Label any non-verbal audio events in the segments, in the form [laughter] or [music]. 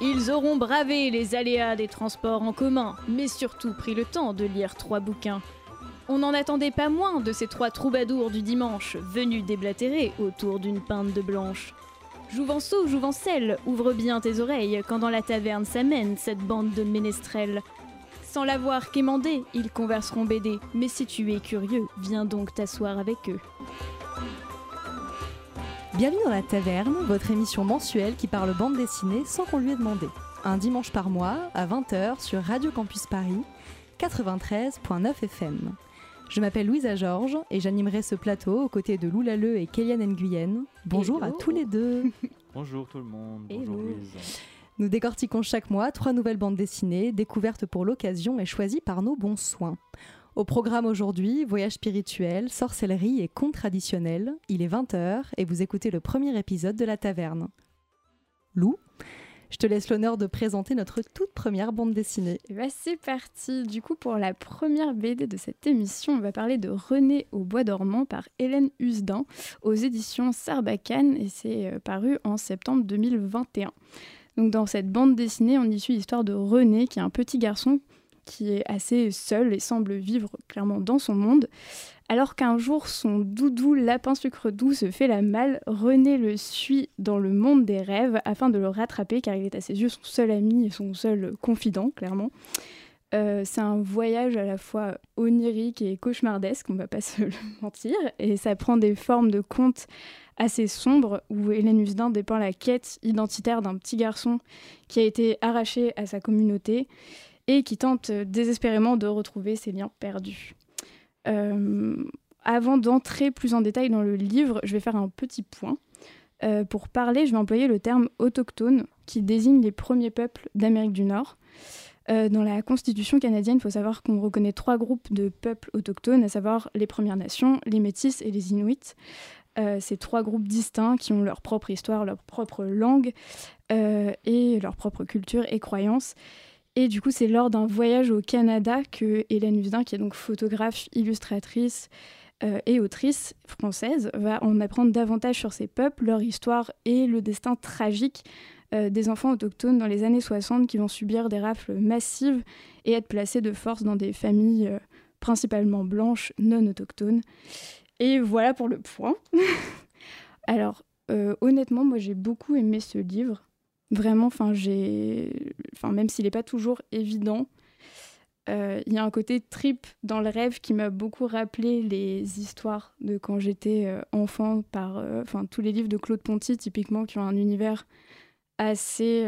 Ils auront bravé les aléas des transports en commun, mais surtout pris le temps de lire trois bouquins. On n'en attendait pas moins de ces trois troubadours du dimanche, venus déblatérer autour d'une pinte de blanche. Jouvenceau, Jouvencelle, ouvre bien tes oreilles quand dans la taverne s'amène cette bande de ménestrels. Sans l'avoir quémandé, ils converseront BD, mais si tu es curieux, viens donc t'asseoir avec eux. Bienvenue dans la taverne, votre émission mensuelle qui parle bande dessinée sans qu'on lui ait demandé. Un dimanche par mois, à 20h, sur Radio Campus Paris, 93.9 FM. Je m'appelle Louisa Georges et j'animerai ce plateau aux côtés de Lou Lalleux et Kéliane Nguyen. Bonjour à tous les deux. [laughs] Bonjour tout le monde. Bonjour Louise. Nous décortiquons chaque mois trois nouvelles bandes dessinées, découvertes pour l'occasion et choisies par nos bons soins. Au programme aujourd'hui, voyage spirituel, sorcellerie et contes traditionnels. Il est 20h et vous écoutez le premier épisode de La Taverne. Lou, je te laisse l'honneur de présenter notre toute première bande dessinée. Et bah c'est parti. Du coup, pour la première BD de cette émission, on va parler de René au bois dormant par Hélène Husdin aux éditions Sarbacane et c'est euh, paru en septembre 2021. Donc dans cette bande dessinée, on y suit l'histoire de René, qui est un petit garçon qui est assez seul et semble vivre clairement dans son monde. Alors qu'un jour, son doudou lapin sucre doux se fait la malle, René le suit dans le monde des rêves afin de le rattraper car il est à ses yeux son seul ami et son seul confident, clairement. Euh, c'est un voyage à la fois onirique et cauchemardesque, on va pas [laughs] se le mentir, et ça prend des formes de contes assez sombres où Hélène Husdin dépeint la quête identitaire d'un petit garçon qui a été arraché à sa communauté et qui tente désespérément de retrouver ses liens perdus. Euh, avant d'entrer plus en détail dans le livre, je vais faire un petit point. Euh, pour parler, je vais employer le terme autochtone qui désigne les premiers peuples d'Amérique du Nord. Euh, dans la Constitution canadienne, il faut savoir qu'on reconnaît trois groupes de peuples autochtones, à savoir les Premières Nations, les Métis et les Inuits. ces trois groupes distincts qui ont leur propre histoire, leur propre langue et leur propre culture et croyances. Et du coup, c'est lors d'un voyage au Canada que Hélène Husdin, qui est donc photographe, illustratrice euh, et autrice française, va en apprendre davantage sur ces peuples, leur histoire et le destin tragique euh, des enfants autochtones dans les années 60 qui vont subir des rafles massives et être placés de force dans des familles euh, principalement blanches, non autochtones. Et voilà pour le point. [laughs] Alors, honnêtement, moi j'ai beaucoup aimé ce livre. Vraiment, enfin, j'ai, enfin, même s'il n'est pas toujours évident, euh, il y a un côté trip dans le rêve qui m'a beaucoup rappelé les histoires de quand j'étais euh, enfant par, euh, enfin, tous les livres de Claude Ponty typiquement qui ont un univers assez,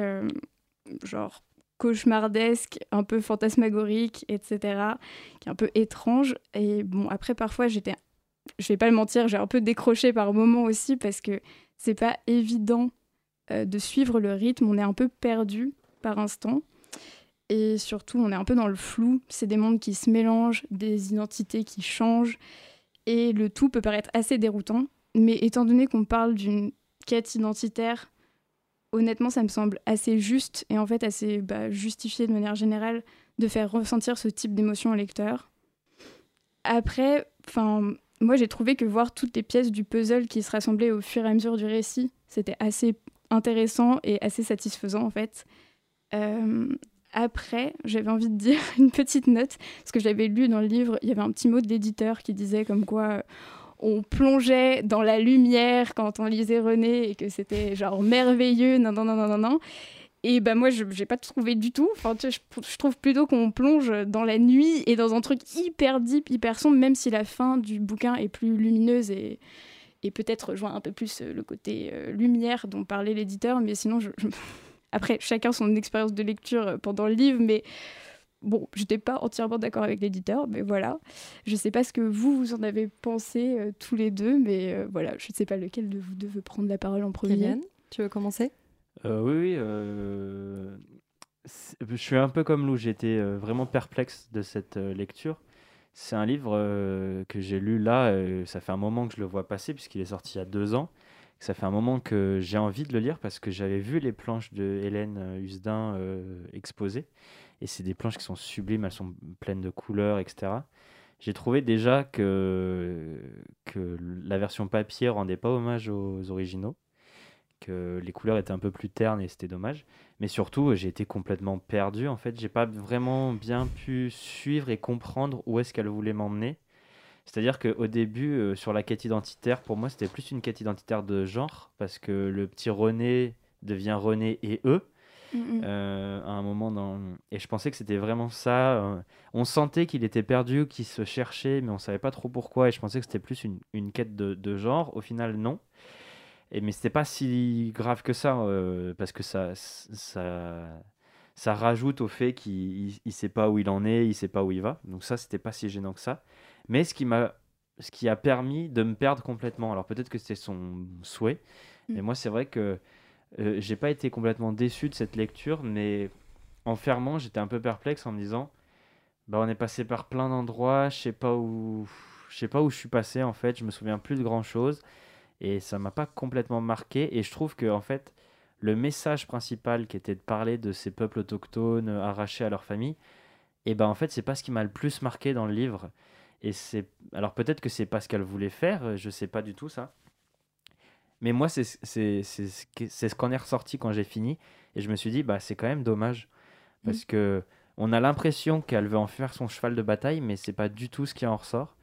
genre cauchemardesque, un peu fantasmagorique, etc., qui est un peu étrange. Et bon, après, parfois, j'étais, je vais pas le mentir, j'ai un peu décroché par moments aussi parce que c'est pas évident euh, de suivre le rythme. On est un peu perdu par instant. Et surtout, on est un peu dans le flou. C'est des mondes qui se mélangent, des identités qui changent. Et le tout peut paraître assez déroutant. Mais étant donné qu'on parle d'une quête identitaire, honnêtement, ça me semble assez juste et en fait assez bah, justifié de manière générale de faire ressentir ce type d'émotion au lecteur. Après, moi j'ai trouvé que voir toutes les pièces du puzzle qui se rassemblaient au fur et à mesure du récit, c'était assez intéressant et assez satisfaisant en fait. Euh, après, j'avais envie de dire [laughs] une petite note, parce que j'avais lu dans le livre, il y avait un petit mot de l'éditeur qui disait comme quoi euh, on plongeait dans la lumière quand on lisait René et que c'était genre merveilleux, non, non, non, non, non, non. Et ben moi, je n'ai pas trouvé du tout. Enfin, je, je trouve plutôt qu'on plonge dans la nuit et dans un truc hyper deep, hyper sombre, même si la fin du bouquin est plus lumineuse et, et peut-être rejoint un peu plus euh, le côté euh, lumière dont parlait l'éditeur. Mais sinon, je, [laughs] après, chacun son expérience de lecture euh, pendant le livre, mais bon, j'étais pas entièrement d'accord avec l'éditeur, mais voilà. Je sais pas ce que vous, vous en avez pensé tous les deux, mais voilà, je ne sais pas lequel de vous deux veut prendre la parole en premier. Kylian, tu veux commencer? Oui, oui. Je suis un peu comme Lou, j'étais vraiment perplexe de cette lecture. C'est un livre euh, que j'ai lu là, euh, ça fait un moment que je le vois passer, puisqu'il est sorti il y a deux ans. Ça fait un moment que j'ai envie de le lire parce que j'avais vu les planches de Hélène euh, Husdin exposées. Et c'est des planches qui sont sublimes, elles sont pleines de couleurs, etc. J'ai trouvé déjà que, que la version papier rendait pas hommage aux originaux, que les couleurs étaient un peu plus ternes et c'était dommage. Mais surtout, j'ai été complètement perdu. En fait, j'ai pas vraiment bien pu suivre et comprendre où est-ce qu'elle voulait m'emmener. C'est-à-dire qu'au début, euh, sur la quête identitaire, pour moi, c'était plus une quête identitaire de genre, parce que le petit René devient René et eux. Mm, mm. euh, à un moment dans... Et je pensais que c'était vraiment ça. euh, on sentait qu'il était perdu, qu'il se cherchait, mais on savait pas trop pourquoi. Et je pensais que c'était plus une, une quête de, de genre. Au final, non. Et, mais c'était pas si grave que ça, euh, parce que ça, ça, ça rajoute au fait qu'il il- il sait pas où il en est, il sait pas où il va. Donc ça, c'était pas si gênant que ça. Mais ce qui m'a, ce qui a permis de me perdre complètement. Alors peut-être que c'était son souhait, mais Mm. moi c'est vrai que euh, j'ai pas été complètement déçu de cette lecture, mais en fermant, j'étais un peu perplexe en me disant, bah on est passé par plein d'endroits, je sais pas où, je sais pas où je suis passé en fait, je me souviens plus de grand chose et ça m'a pas complètement marqué et je trouve que en fait le message principal qui était de parler de ces peuples autochtones arrachés à leur famille, et ben en fait c'est pas ce qui m'a le plus marqué dans le livre. Et c'est alors peut-être que c'est pas ce qu'elle voulait faire, euh, je sais pas du tout ça. Mais moi c'est c'est c'est ce qu'en est ressorti quand j'ai fini et je me suis dit bah c'est quand même dommage parce que on a l'impression qu'elle veut en faire son cheval de bataille mais c'est pas du tout ce qui en ressort.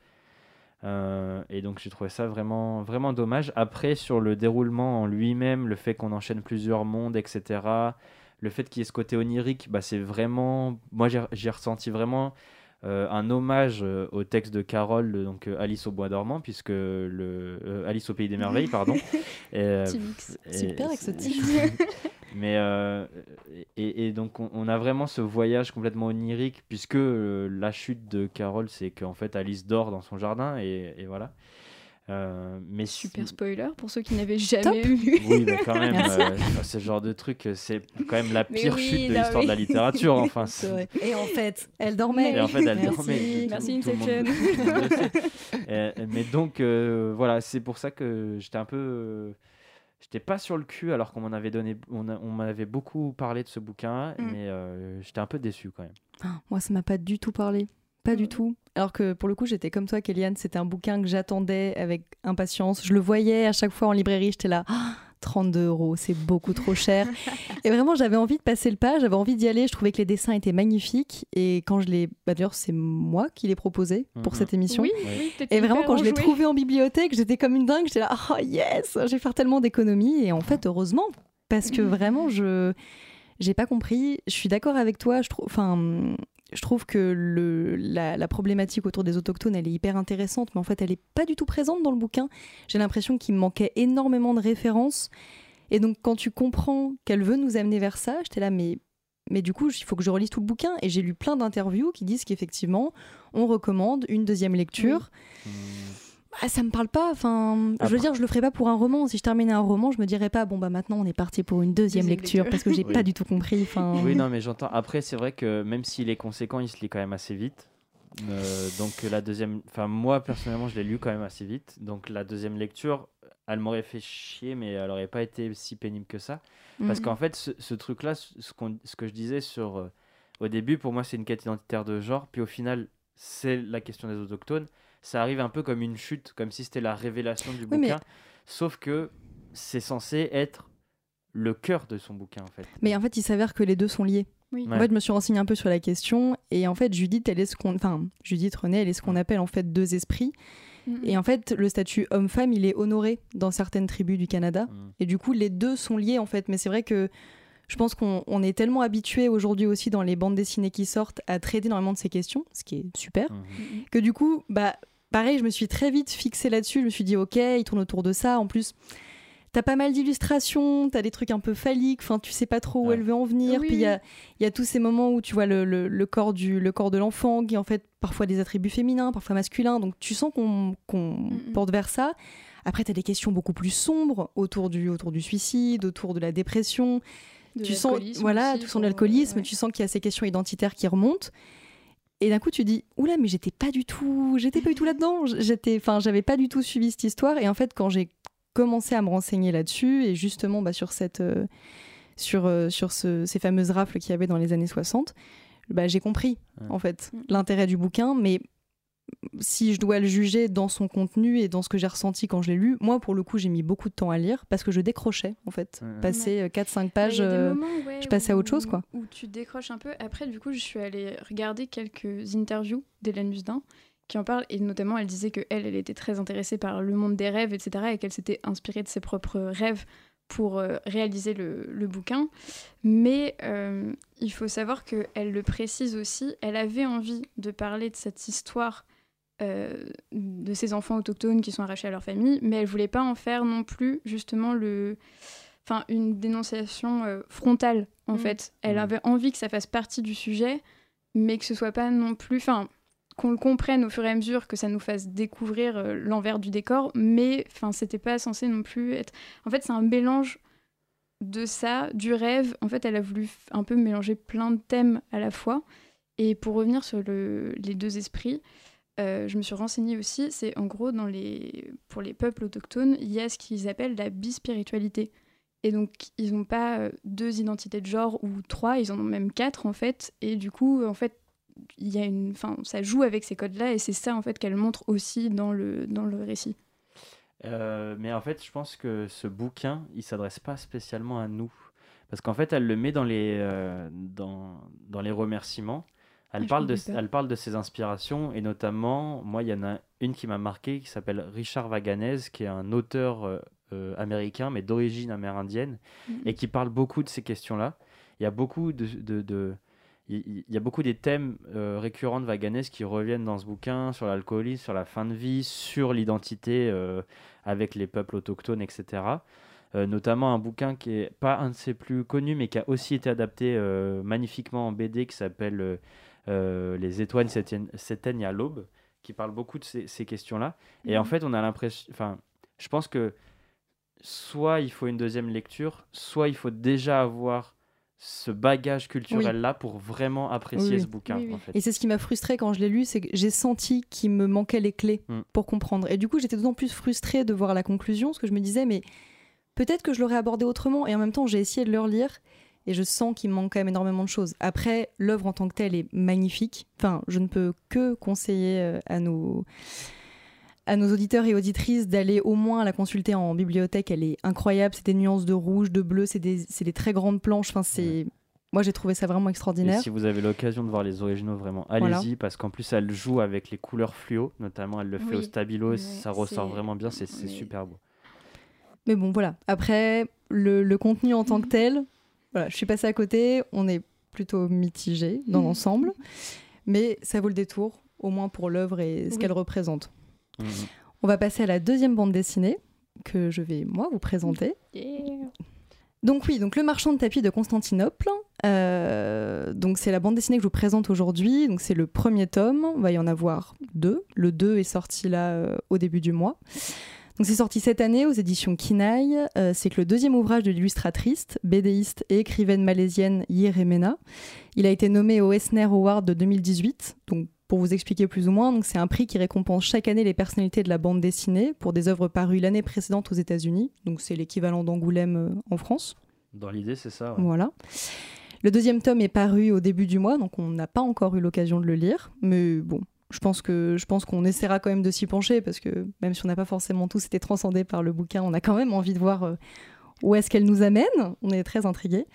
Euh, et donc j'ai trouvé ça vraiment, vraiment dommage. Après, sur le déroulement en lui-même, le fait qu'on enchaîne plusieurs mondes, etc., le fait qu'il y ait ce côté onirique, bah, c'est vraiment... Moi, j'ai ressenti vraiment euh, un hommage euh, au texte de Carole, donc Alice au bois dormant, puisque le... Alice au pays des merveilles, pardon. [laughs] Et, Petit mix. Super avec ce c'est- titre. [laughs] [laughs] Mais euh, et, et donc on, on a vraiment ce voyage complètement onirique puisque euh, la chute de Carole c'est qu'en fait Alice dort dans son jardin et, et voilà. Euh, mais si- Super spoiler pour ceux qui n'avaient jamais vu. Oui, mais quand même, euh, ce genre de truc, c'est quand même la pire oui, chute de l'histoire de la littérature. [laughs] Enfin. Et en fait, elle dormait. Et en fait, elle Merci. dormait. Merci, Tout- tout le monde- Inception. tout monde mais donc, euh, voilà, c'est pour ça que j'étais un peu. J'étais pas sur le cul alors qu'on m'en avait donné, on, a- on m'avait beaucoup parlé de ce bouquin, Mm. mais euh, j'étais un peu déçu quand même. Ah, Moi, ça m'a pas du tout parlé. Pas du Mhm. tout. Alors que pour le coup, j'étais comme toi, Kéliane. C'était un bouquin que j'attendais avec impatience. Je le voyais à chaque fois en librairie. J'étais là, Ah, 32 euros, c'est beaucoup trop [laughs] cher. et vraiment, j'avais envie de passer le pas. J'avais envie d'y aller. Je trouvais que les dessins étaient magnifiques. Et quand je l'ai. Bah, D'ailleurs, c'est moi qui l'ai proposé pour Mhm. cette émission. Oui, oui, t'étais Et vraiment, quand je l'ai enjouée. trouvé en bibliothèque, j'étais comme une dingue. J'étais là, oh yes, je vais faire tellement d'économies. Et en fait, heureusement, parce que vraiment, je j'ai pas compris. Je suis d'accord avec toi. Je trouve, enfin, je trouve que la, problématique autour des autochtones, elle est hyper intéressante, mais en fait, elle est pas du tout présente dans le bouquin. J'ai l'impression qu'il manquait énormément de références. Et donc, quand tu comprends qu'elle veut nous amener vers ça, j'étais là, mais mais du coup, il faut que je relise tout le bouquin. Et j'ai lu plein d'interviews qui disent qu'effectivement, on recommande une deuxième lecture. Mm. Bah, ça me parle pas. Enfin, je veux dire, je le ferais pas pour un roman. Si je terminais un roman, je me dirais pas bon bah maintenant on est parti pour une deuxième, Deuxième lecture, lecture. parce que j'ai [laughs] Oui. pas du tout compris. Enfin, Oui, non, mais j'entends. Après, c'est vrai que même s'il est conséquent, il se lit quand même assez vite. Euh, donc la deuxième, enfin moi personnellement, je l'ai lu quand même assez vite. Donc la deuxième lecture, elle m'aurait fait chier, mais elle aurait pas été si pénible que ça. Parce Mhm. qu'en fait, ce, ce truc-là, ce, qu'on- ce que je disais sur. euh, au début, pour moi, c'est une quête identitaire de genre, puis au final, c'est la question des autochtones. Ça arrive un peu comme une chute, comme si c'était la révélation du Oui, mais- bouquin. Sauf que c'est censé être le cœur de son bouquin, en fait. Mais en fait, il s'avère que les deux sont liés. Oui. Ouais. En fait, je me suis renseignée un peu sur la question, et en fait, Judith, elle est ce qu'on, enfin, Judith René, elle est ce qu'on appelle en fait deux esprits. Et en fait, le statut homme-femme, il est honoré dans certaines tribus du Canada. Mm. Et du coup, les deux sont liés en fait. Mais c'est vrai que je pense qu'on on est tellement habitué aujourd'hui aussi dans les bandes dessinées qui sortent à traiter énormément de ces questions, ce qui est super, Mhm. Mhm. que du coup, bah, pareil, je me suis très vite fixée là-dessus. Je me suis dit, ok, il tourne autour de ça. En plus, t'as pas mal d'illustrations, t'as des trucs un peu phalliques. Enfin, tu sais pas trop où Ouais. elle veut en venir. Oui, Puis il y oui. a, il y a tous ces moments où tu vois le, le- le corps du le corps de l'enfant qui est en fait parfois des attributs féminins, parfois masculins. Donc tu sens qu'on qu'on porte vers ça. Après, tu as des questions beaucoup plus sombres autour du, autour du suicide, autour de la dépression. De tu sens, voilà, aussi tout sens l'alcoolisme, ouais. tu sens qu'il y a ces questions identitaires qui remontent. Et d'un coup, tu dis, oula, mais j'étais pas du tout, j'étais pas du tout là-dedans. J'étais, enfin, j'avais pas du tout suivi cette histoire. Et en fait, quand j'ai commencé à me renseigner là-dessus, et justement, bah, sur cette, euh, sur, euh, sur ce- ces fameuses rafles qu'il y avait dans les années 60, bah, j'ai compris, Ouais. en fait, Mm. l'intérêt du bouquin. Mais si je dois le juger dans son contenu et dans ce que j'ai ressenti quand je l'ai lu, moi pour le coup j'ai mis beaucoup de temps à lire parce que je décrochais en fait. Passer 4-5 pages, euh, je passais à autre chose quoi. Où tu décroches un peu. Après du coup je suis allée regarder quelques interviews d'Hélène Husdin qui en parle et notamment elle disait que elle, elle était très intéressée par le monde des rêves etc et qu'elle s'était inspirée de ses propres rêves pour euh, réaliser le, le, bouquin. Mais euh, il faut savoir qu'elle le précise aussi, elle avait envie de parler de cette histoire euh, de ces enfants autochtones qui sont arrachés à leur famille, mais elle voulait pas en faire non plus justement le, enfin une dénonciation euh, frontale en mm. fait. Elle mm. avait envie que ça fasse partie du sujet, mais que ce soit pas non plus, enfin qu'on le comprenne au fur et à mesure, que ça nous fasse découvrir euh, l'envers du décor, mais enfin c'était pas censé non plus être. En fait, c'est un mélange de ça, du rêve. En fait, elle a voulu un peu mélanger plein de thèmes à la fois. Et pour revenir sur le, les deux esprits, euh, je me suis renseignée aussi, c'est en gros pour les peuples autochtones, il y a ce qu'ils appellent la bispiritualité. Et donc, ils n'ont pas euh, deux identités de genre ou trois, ils en ont même quatre en fait. Et du coup, en fait, y a une, fin, ça joue avec ces codes-là et c'est ça en fait qu'elle montre aussi dans le, dans le récit. Euh, mais en fait, je pense que ce bouquin, il s'adresse pas spécialement à nous. Parce qu'en fait, elle le met dans les, dans, dans les remerciements. Elle, parle de, elle parle de ses inspirations et notamment, moi, il y en a une qui m'a marqué qui s'appelle Richard Vaganez, qui est un auteur euh, euh, américain mais d'origine amérindienne mm-hmm. et qui parle beaucoup de ces questions-là. Il y a beaucoup de, de, il y a beaucoup des thèmes euh, récurrents de Vaganez qui reviennent dans ce bouquin sur l'alcoolisme, sur la fin de vie, sur l'identité avec les peuples autochtones, etc. notamment un bouquin qui est pas un de ses plus connus, mais qui a aussi été adapté magnifiquement en BD, qui s'appelle les étoiles s'éteignent à l'aube, qui parle beaucoup de ces, questions-là. Et en mhm. fait, on a l'impression. Enfin, je pense que soit il faut une deuxième lecture, soit il faut déjà avoir ce bagage culturel-là pour vraiment apprécier ce bouquin. Et c'est ce qui m'a frustré quand je l'ai lu, c'est que j'ai senti qu'il me manquait les clés mm. pour comprendre. Et du coup, j'étais d'autant plus frustrée de voir la conclusion, parce que je me disais, mais peut-être que je l'aurais abordé autrement. Et en même temps, j'ai essayé de le relire et je sens qu'il manque quand même énormément de choses. Après, l'œuvre en tant que telle est magnifique. Enfin, je ne peux que conseiller euh, à nos, à nos auditeurs et auditrices d'aller au moins la consulter en bibliothèque. Elle est incroyable. C'est des nuances de rouge, de bleu, c'est des, des, très grandes planches. Enfin, c'est. Moi, j'ai trouvé ça vraiment extraordinaire. Et si vous avez l'occasion de voir les originaux, vraiment, allez-y, parce qu'en plus, elle joue avec les couleurs fluo, notamment, elle le fait au stabilo, ça ressort vraiment bien, c'est super beau. Mais bon, voilà. Après, le, le contenu en tant que tel, voilà, je suis passée à côté, on est plutôt mitigé dans [laughs] l'ensemble, mais ça vaut le détour, au moins pour l'œuvre et ce qu'elle représente. Mhm. On va passer à la deuxième bande dessinée que je vais moi vous présenter. Donc oui, donc le marchand de tapis de Constantinople. Euh, donc c'est la bande dessinée que je vous présente aujourd'hui. Donc c'est le premier tome. Il va y en avoir deux. Le 2 est sorti là euh, au début du mois c'est sorti cette année aux éditions Kinaï. Euh, c'est que le deuxième ouvrage de l'illustratrice, bédéiste et écrivaine malaisienne Yeremena. Il a été nommé au Esner Award de 2018. Donc pour vous expliquer plus ou moins, c'est un prix qui récompense chaque année les personnalités de la bande dessinée pour des œuvres parues l'année précédente aux États-Unis. Donc c'est l'équivalent d'Angoulême euh, en France. Dans l'idée, c'est ça. Voilà. Le deuxième tome est paru au début du mois, donc on n'a pas encore eu l'occasion de le lire. Mais bon, je pense que je pense qu'on essaiera quand même de s'y pencher parce que même si on n'a pas forcément tous été transcendés par le bouquin, on a quand même envie de voir euh, où est-ce qu'elle nous amène. On est très intrigués.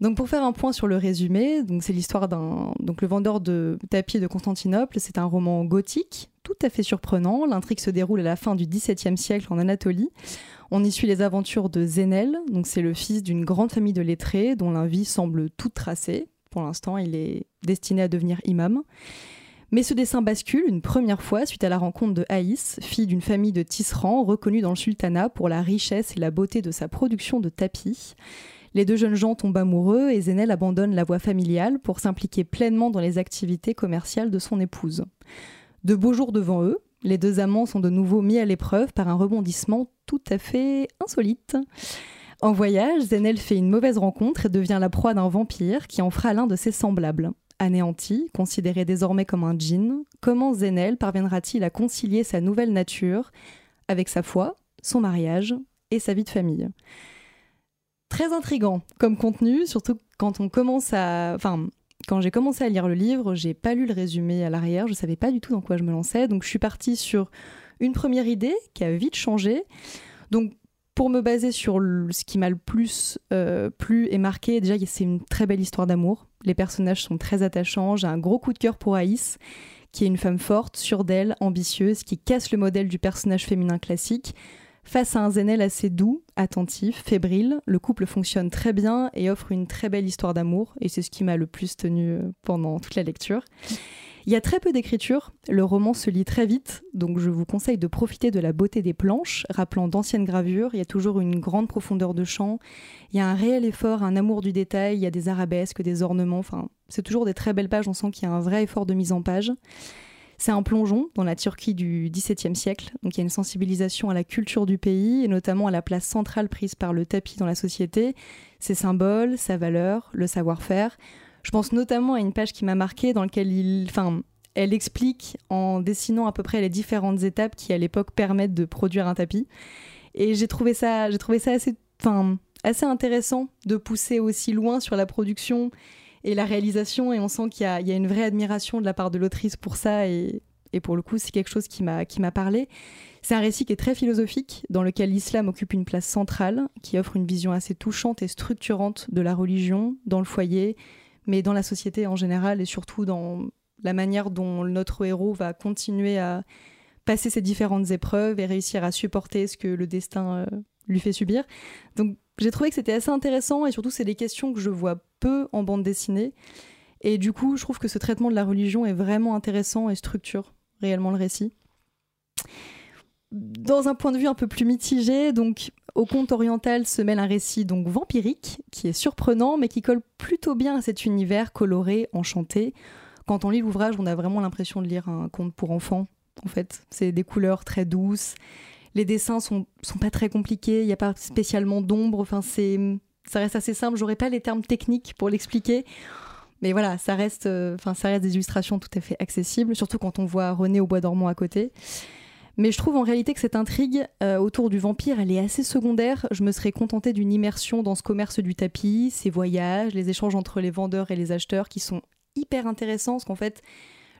Donc pour faire un point sur le résumé, donc c'est l'histoire d'un donc le vendeur de tapis de Constantinople. C'est un roman gothique tout à fait surprenant. L'intrigue se déroule à la fin du XVIIe siècle en Anatolie. On y suit les aventures de Zénel. Donc c'est le fils d'une grande famille de lettrés dont la vie semble toute tracée. Pour l'instant, il est destiné à devenir imam. Mais ce dessin bascule une première fois suite à la rencontre de Haïs, fille d'une famille de tisserands reconnue dans le sultanat pour la richesse et la beauté de sa production de tapis. Les deux jeunes gens tombent amoureux et Zenel abandonne la voie familiale pour s'impliquer pleinement dans les activités commerciales de son épouse. De beaux jours devant eux, les deux amants sont de nouveau mis à l'épreuve par un rebondissement tout à fait insolite. En voyage, Zenel fait une mauvaise rencontre et devient la proie d'un vampire qui en fera l'un de ses semblables anéanti, considéré désormais comme un djinn, comment Zenel parviendra-t-il à concilier sa nouvelle nature avec sa foi, son mariage et sa vie de famille? Très intrigant comme contenu, surtout quand on commence à... Enfin, quand j'ai commencé à lire le livre, j'ai pas lu le résumé à l'arrière, je savais pas du tout dans quoi je me lançais, donc je suis partie sur une première idée qui a vite changé. Donc pour me baser sur ce qui m'a le plus euh, plu et marqué, déjà c'est une très belle histoire d'amour. Les personnages sont très attachants. J'ai un gros coup de cœur pour Aïs, qui est une femme forte, sûre d'elle, ambitieuse, qui casse le modèle du personnage féminin classique. Face à un Zenel assez doux, attentif, fébrile, le couple fonctionne très bien et offre une très belle histoire d'amour, et c'est ce qui m'a le plus tenu euh, pendant toute la lecture. Il y a très peu d'écriture, le roman se lit très vite, donc je vous conseille de profiter de la beauté des planches, rappelant d'anciennes gravures, il y a toujours une grande profondeur de champ, il y a un réel effort, un amour du détail, il y a des arabesques, des ornements, enfin c'est toujours des très belles pages, on sent qu'il y a un vrai effort de mise en page. C'est un plongeon dans la Turquie du XVIIe siècle, donc il y a une sensibilisation à la culture du pays et notamment à la place centrale prise par le tapis dans la société, ses symboles, sa valeur, le savoir-faire. Je pense notamment à une page qui m'a marquée dans laquelle il, enfin, elle explique en dessinant à peu près les différentes étapes qui à l'époque permettent de produire un tapis. Et j'ai trouvé ça, j'ai trouvé ça assez, enfin, assez intéressant de pousser aussi loin sur la production et la réalisation. Et on sent qu'il y, y, a une vraie admiration de la part de l'autrice pour ça. Et, et pour le coup, c'est quelque chose qui m'a qui m'a parlé. C'est un récit qui est très philosophique, dans lequel l'islam occupe une place centrale, qui offre une vision assez touchante et structurante de la religion dans le foyer, mais dans la société en général et surtout dans la manière dont notre héros va continuer à passer ces différentes épreuves et réussir à supporter ce que le destin euh, lui fait subir. Donc j'ai trouvé que c'était assez intéressant et surtout c'est des questions que je vois peu en bande dessinée. Et du coup, je trouve que ce traitement de la religion est vraiment intéressant et structure réellement le récit. Dans un point de vue un peu plus mitigé, donc au conte oriental se mêle un récit donc vampirique qui est surprenant mais qui colle plutôt bien à cet univers coloré, enchanté. Quand on lit l'ouvrage, on a vraiment l'impression de lire un conte pour enfants. En fait, c'est des couleurs très douces. Les dessins sont, sont pas très compliqués. Il n'y a pas spécialement d'ombre. Enfin, c'est ça reste assez simple. J'aurais pas les termes techniques pour l'expliquer. Mais voilà, ça reste, euh, enfin, ça reste des illustrations tout à fait accessibles, surtout quand on voit René au bois dormant à côté. Mais je trouve en réalité que cette intrigue euh, autour du vampire, elle est assez secondaire. Je me serais contentée d'une immersion dans ce commerce du tapis, ses voyages, les échanges entre les vendeurs et les acheteurs qui sont hyper intéressants, parce qu'en fait,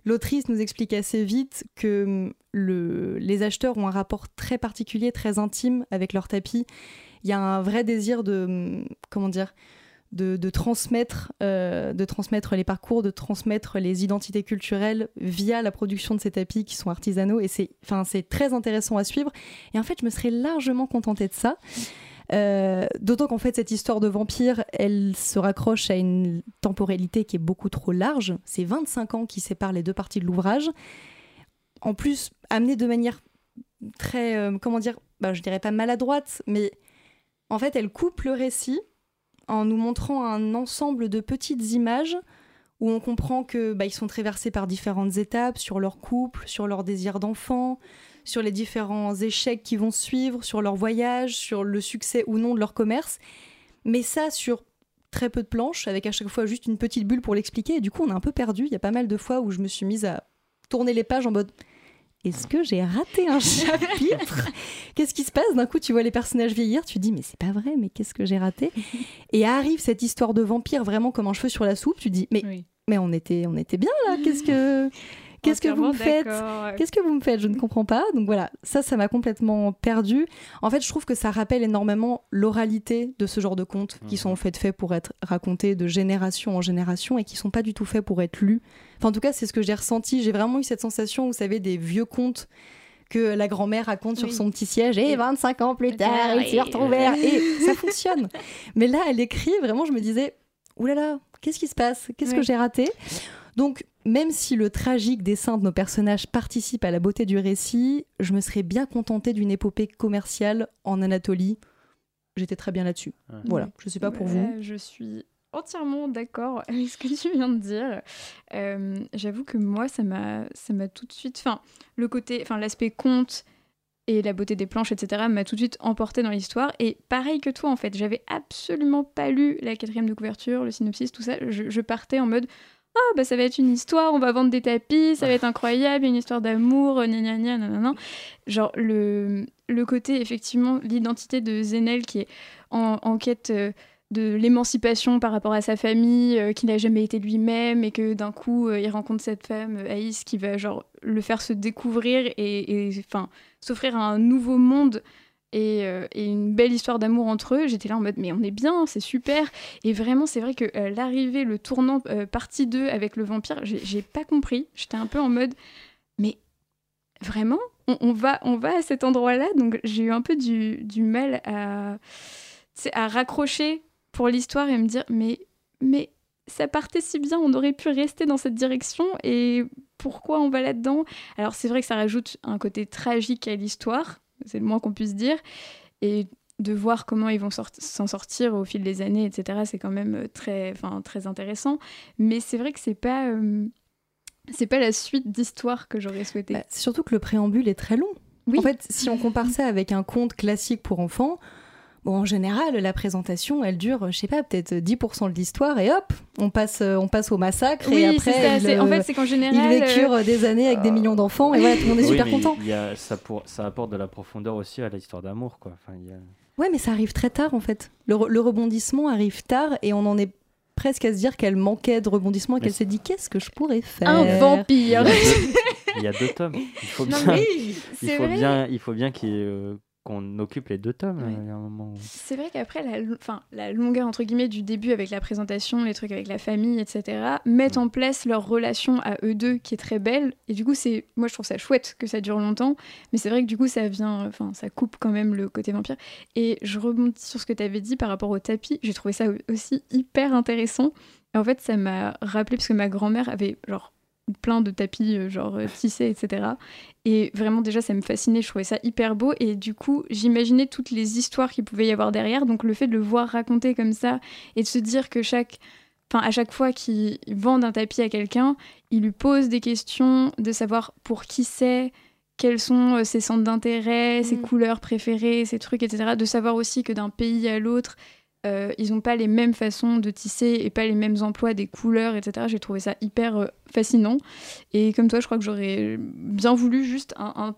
l'autrice nous explique assez vite que hum, le, les acheteurs ont un rapport très particulier, très intime avec leur tapis. Il y a un vrai désir de, hum, comment dire, de, transmettre, euh, de transmettre les parcours, de transmettre les identités culturelles via la production de ces tapis qui sont artisanaux. Et c'est, très intéressant à suivre. Et en fait, je me serais largement contentée de ça. Euh, d'autant qu'en fait, cette histoire de vampire, elle se raccroche à une temporalité qui est beaucoup trop large. C'est 25 ans qui séparent les deux parties de l'ouvrage. En plus, amenée de manière très, euh, comment dire, bah, je dirais pas maladroite, mais en fait, elle coupe le récit en nous montrant un ensemble de petites images où on comprend que bah, ils sont traversés par différentes étapes sur leur couple, sur leur désir d'enfant, sur les différents échecs qui vont suivre, sur leur voyage, sur le succès ou non de leur commerce. Mais ça sur très peu de planches, avec à chaque fois juste une petite bulle pour l'expliquer. Et du coup, on est un peu perdu. Il y a pas mal de fois où je me suis mise à tourner les pages en mode est-ce que j'ai raté un chapitre [laughs] Qu'est-ce qui se passe D'un coup, tu vois les personnages vieillir, tu te dis mais c'est pas vrai, mais qu'est-ce que j'ai raté [laughs] Et arrive cette histoire de vampire vraiment comme un cheveu sur la soupe, tu te dis mais mais on était on était bien là, qu'est-ce que Qu'est-ce que vous me faites Qu'est-ce que vous me faites Je ne comprends pas. Donc voilà, ça, ça m'a complètement perdu. En fait, je trouve que ça rappelle énormément l'oralité de ce genre de contes qui sont en fait faits pour être racontés de génération en génération et qui sont pas du tout faits pour être lus. Enfin, en tout cas, c'est ce que j'ai ressenti. J'ai vraiment eu cette sensation, vous savez, des vieux contes que la grand-mère raconte sur son petit siège et 25 ans plus tard, il s'est retrouvé [laughs] et ça fonctionne. Mais là, elle écrit, vraiment, je me disais, oulala, qu'est-ce qui se passe? Qu'est-ce que j'ai raté? Donc, même si le tragique dessin de nos personnages participe à la beauté du récit, je me serais bien contentée d'une épopée commerciale en Anatolie. J'étais très bien là-dessus. Voilà, je ne sais pas pour vous. Je suis entièrement d'accord [laughs] avec ce que tu viens de dire. Euh, j'avoue que moi, ça m'a, ça m'a tout de suite, enfin, le côté, enfin, l'aspect conte et la beauté des planches, etc., m'a tout de suite emporté dans l'histoire. Et pareil que toi, en fait, j'avais absolument pas lu la quatrième de couverture, le synopsis, tout ça. je partais en mode ah bah ça va être une histoire, on va vendre des tapis, ça va être incroyable, une histoire d'amour, gna gna, nanana. Genre le, le côté, effectivement, l'identité de Zenel qui est en, quête euh, de l'émancipation par rapport à sa famille, euh, qu'il n'a jamais été lui-même et que d'un coup euh, il rencontre cette femme Aïs qui va genre le faire se découvrir et enfin s'offrir un nouveau monde et, et, une belle histoire d'amour entre eux. J'étais là en mode mais on est bien, c'est super. Et vraiment c'est vrai que l'arrivée, le tournant partie 2 avec le vampire, j'ai pas compris. J'étais un peu en mode mais vraiment on, va, on va à cet endroit-là? Donc j'ai eu un peu du, du mal à, à raccrocher pour l'histoire et me dire mais, mais ça partait si bien, on aurait pu rester dans cette direction et pourquoi on va là-dedans? Alors c'est vrai que ça rajoute un côté tragique à l'histoire, c'est le moins qu'on puisse dire. Et de voir comment ils vont s'en sortir au fil des années, etc., c'est quand même très, très intéressant. Mais c'est vrai que c'est pas... Euh, c'est pas la suite d'histoire que j'aurais souhaité. Bah, surtout que le préambule est très long. Oui. En fait, si on compare ça avec un conte classique pour enfants, bon, en général, la présentation, elle dure, je sais pas, peut-être 10% de l'histoire et hop, on passe, on passe au massacre et après, ça, en fait, c'est qu'en général, ils vécurent euh, des années avec des millions d'enfants et voilà, tout le monde est super content. Y a, ça, pour, ça apporte de la profondeur aussi à l'histoire d'amour, quoi. Enfin, y a... Ouais, mais ça arrive très tard en fait. Le, le, rebondissement arrive tard et on en est presque à se dire qu'elle manquait de rebondissement et qu'elle s'est dit qu'est-ce que je pourrais faire? Un vampire Il y a deux, tomes. Il faut bien, il faut bien, il faut bien qu'il y ait euh, qu'on occupe les deux tomes. un moment C'est vrai qu'après, la, enfin, la longueur entre guillemets du début avec la présentation, les trucs avec la famille, etc., mettent mm. en place leur relation à eux deux qui est très belle. Et du coup, c'est, moi, je trouve ça chouette que ça dure longtemps. Mais c'est vrai que du coup, ça vient, enfin, ça coupe quand même le côté vampire. Et je rebondis sur ce que tu avais dit par rapport au tapis. J'ai trouvé ça aussi hyper intéressant. Et en fait, ça m'a rappelé parce que ma grand-mère avait genre plein de tapis euh, genre euh, tissés, etc. Et vraiment déjà ça me fascinait, je trouvais ça hyper beau et du coup j'imaginais toutes les histoires qu'il pouvait y avoir derrière. Donc le fait de le voir raconter comme ça et de se dire que chaque Enfin, à chaque fois qu'il vend un tapis à quelqu'un, il lui pose des questions de savoir pour qui c'est, quels sont euh, ses centres d'intérêt, ses mm. couleurs préférées, ses trucs, etc. De savoir aussi que d'un pays à l'autre, euh, ils n'ont pas les mêmes façons de tisser et pas les mêmes emplois des couleurs, etc. J'ai trouvé ça hyper euh, fascinant. Et comme toi, je crois que j'aurais bien voulu juste un,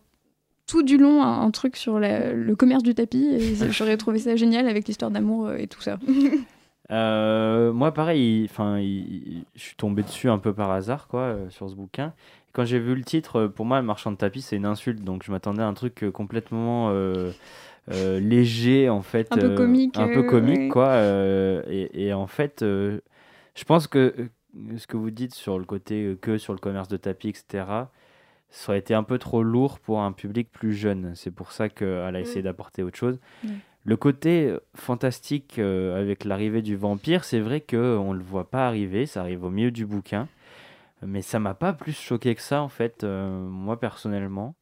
tout du long un, truc sur le commerce du tapis. Et [laughs] j'aurais trouvé ça génial avec l'histoire d'amour euh, et tout ça. [laughs] moi, pareil, enfin, je suis tombé dessus un peu par hasard, quoi, sur ce bouquin. Quand j'ai vu le titre, pour moi, le marchand de tapis, c'est une insulte, donc je m'attendais à un truc complètement euh, léger en fait un peu euh, comique un peu euh, quoi et, en fait je pense que ce que vous dites sur le côté que sur le commerce de tapis etc ça aurait été un peu trop lourd pour un public plus jeune c'est pour ça qu'elle a essayé mm. d'apporter autre chose Le côté fantastique avec l'arrivée du vampire, c'est vrai qu'on ne le voit pas arriver, ça arrive au milieu du bouquin. Mais ça m'a pas plus choqué que ça, en fait, moi personnellement.